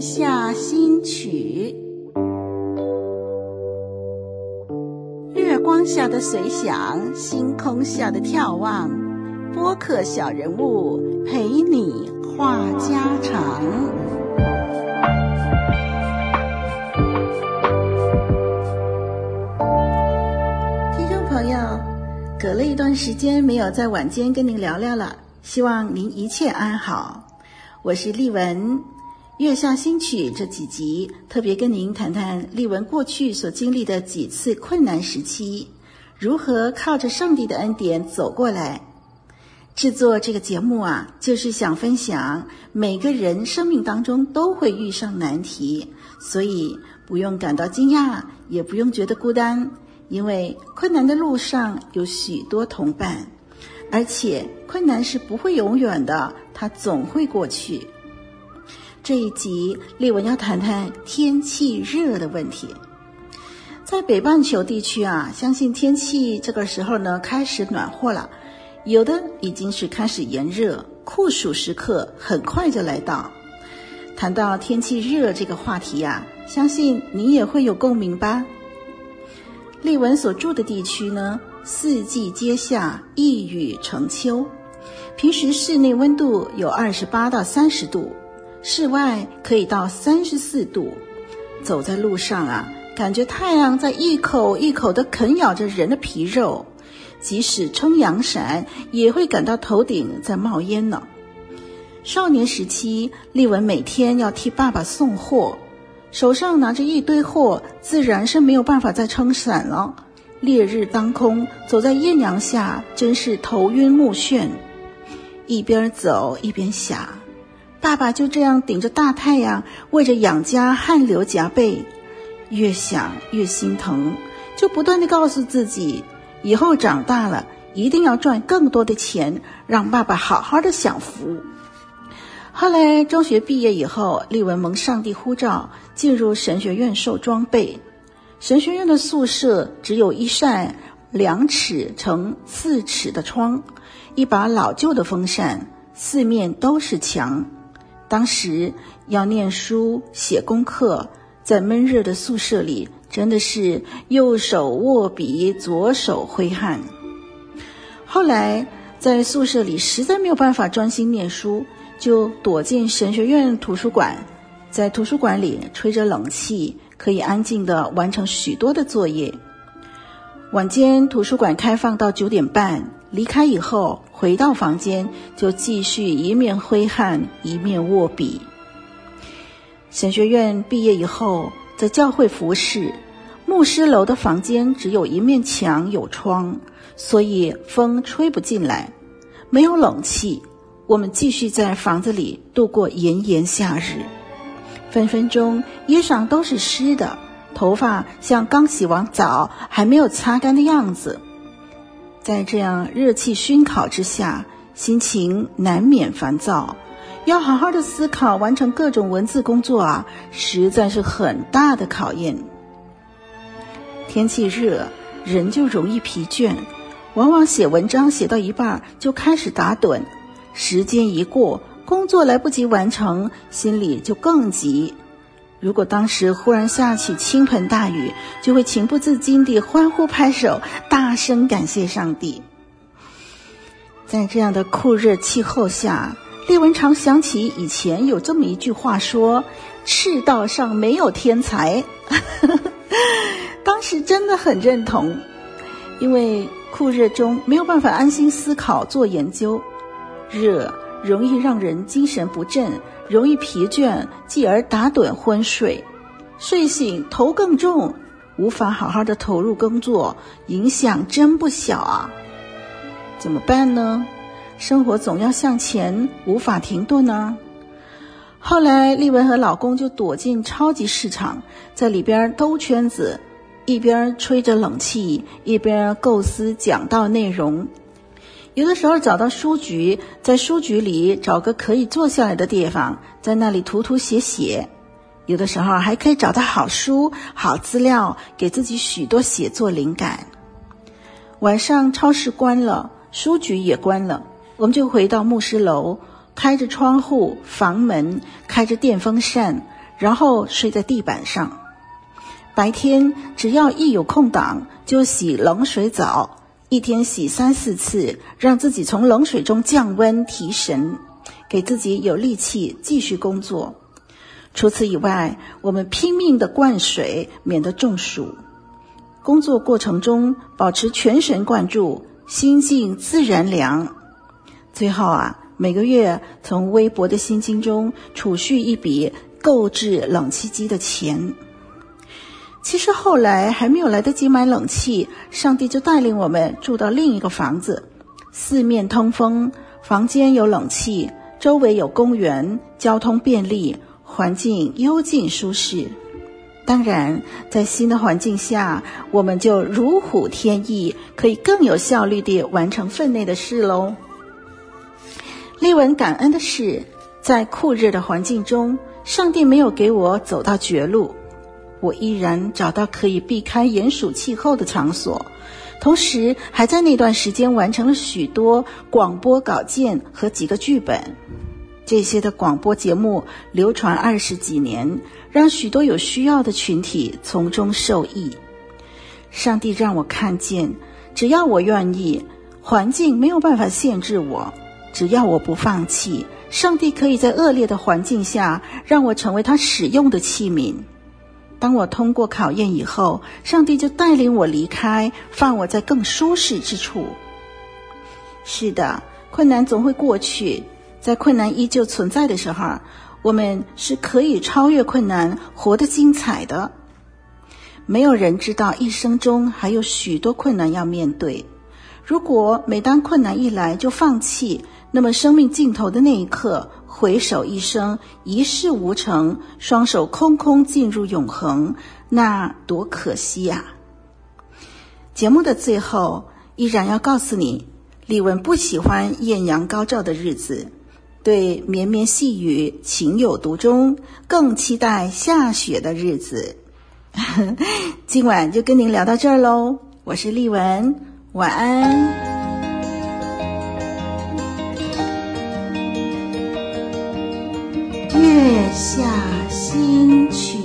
下新曲，月光下的随想，星空下的眺望，播客小人物陪你话家常。听众朋友，隔了一段时间没有在晚间跟您聊聊了，希望您一切安好。我是丽文，月下新曲这几集特别跟您谈谈丽文过去所经历的几次困难时期，如何靠着上帝的恩典走过来。制作这个节目啊，就是想分享每个人生命当中都会遇上难题，所以不用感到惊讶，也不用觉得孤单，因为困难的路上有许多同伴。而且困难是不会永远的，它总会过去。这一集丽文要谈谈天气热的问题。在北半球地区啊，相信天气这个时候呢开始暖和了，有的已经是开始炎热，酷暑时刻很快就来到。谈到天气热这个话题呀，相信你也会有共鸣吧。丽文所住的地区呢，四季皆夏，一雨成秋。平时室内温度有二十八到三十度，室外可以到三十四度。走在路上啊，感觉太阳在一口一口地啃咬着人的皮肉，即使撑阳伞，也会感到头顶在冒烟呢。少年时期，丽文每天要替爸爸送货，手上拿着一堆货，自然是没有办法再撑伞了。烈日当空，走在艳阳下，真是头晕目眩。一边走一边想，爸爸就这样顶着大太阳，为着养家汗流浃背。越想越心疼，就不断地告诉自己，以后长大了一定要赚更多的钱，让爸爸好好的享福。后来中学毕业以后，丽文蒙上帝呼召，进入神学院受装备。神学院的宿舍只有一扇两尺乘四尺的窗，一把老旧的风扇，四面都是墙。当时要念书写功课，在闷热的宿舍里，真的是右手握笔，左手挥汗。后来在宿舍里实在没有办法专心念书，就躲进神学院图书馆，在图书馆里吹着冷气。可以安静地完成许多的作业。晚间图书馆开放到九点半，离开以后回到房间就继续一面挥汗一面握笔。神学院毕业以后，在教会服侍，牧师楼的房间只有一面墙有窗，所以风吹不进来，没有冷气，我们继续在房子里度过炎炎夏日。分分钟衣裳都是湿的，头发像刚洗完澡还没有擦干的样子。在这样热气熏烤之下，心情难免烦躁，要好好的思考完成各种文字工作啊，实在是很大的考验。天气热，人就容易疲倦，往往写文章写到一半就开始打盹，时间一过。工作来不及完成，心里就更急。如果当时忽然下起倾盆大雨，就会情不自禁地欢呼拍手，大声感谢上帝。在这样的酷热气候下，列文常想起以前有这么一句话说：“赤道上没有天才。”当时真的很认同，因为酷热中没有办法安心思考做研究，热。容易让人精神不振，容易疲倦，继而打盹昏睡，睡醒头更重，无法好好的投入工作，影响真不小啊！怎么办呢？生活总要向前，无法停顿呢。后来丽文和老公就躲进超级市场，在里边兜圈子，一边吹着冷气，一边构思讲道内容。有的时候找到书局，在书局里找个可以坐下来的地方，在那里涂涂写写。有的时候还可以找到好书、好资料，给自己许多写作灵感。晚上超市关了，书局也关了，我们就回到牧师楼，开着窗户、房门，开着电风扇，然后睡在地板上。白天只要一有空档，就洗冷水澡，一天洗三四次，让自己从冷水中降温提神，给自己有力气继续工作。除此以外，我们拼命地灌水，免得中暑。工作过程中保持全神贯注，心静自然凉。最后啊，每个月从微薄的薪金中储蓄一笔购置冷气机的钱。其实后来还没有来得及买冷气，上帝就带领我们住到另一个房子，四面通风，房间有冷气，周围有公园，交通便利，环境幽静舒适。当然，在新的环境下，我们就如虎添翼，可以更有效率地完成分内的事喽。丽文感恩的是，在酷热的环境中，上帝没有给我走到绝路。我依然找到可以避开炎暑气候的场所，同时还在那段时间完成了许多广播稿件和几个剧本。这些的广播节目流传二十几年，让许多有需要的群体从中受益。上帝让我看见，只要我愿意，环境没有办法限制我；只要我不放弃，上帝可以在恶劣的环境下让我成为他使用的器皿。当我通过考验以后，上帝就带领我离开，放我在更舒适之处。是的，困难总会过去，在困难依旧存在的时候，我们是可以超越困难，活得精彩的。没有人知道一生中还有许多困难要面对。如果每当困难一来就放弃，那么生命尽头的那一刻，回首一生，一事无成，双手空空进入永恒，那多可惜呀！节目的最后，依然要告诉你，丽文不喜欢艳阳高照的日子，对绵绵细雨情有独钟，更期待下雪的日子。今晚就跟您聊到这儿喽，我是丽文，晚安。下心去。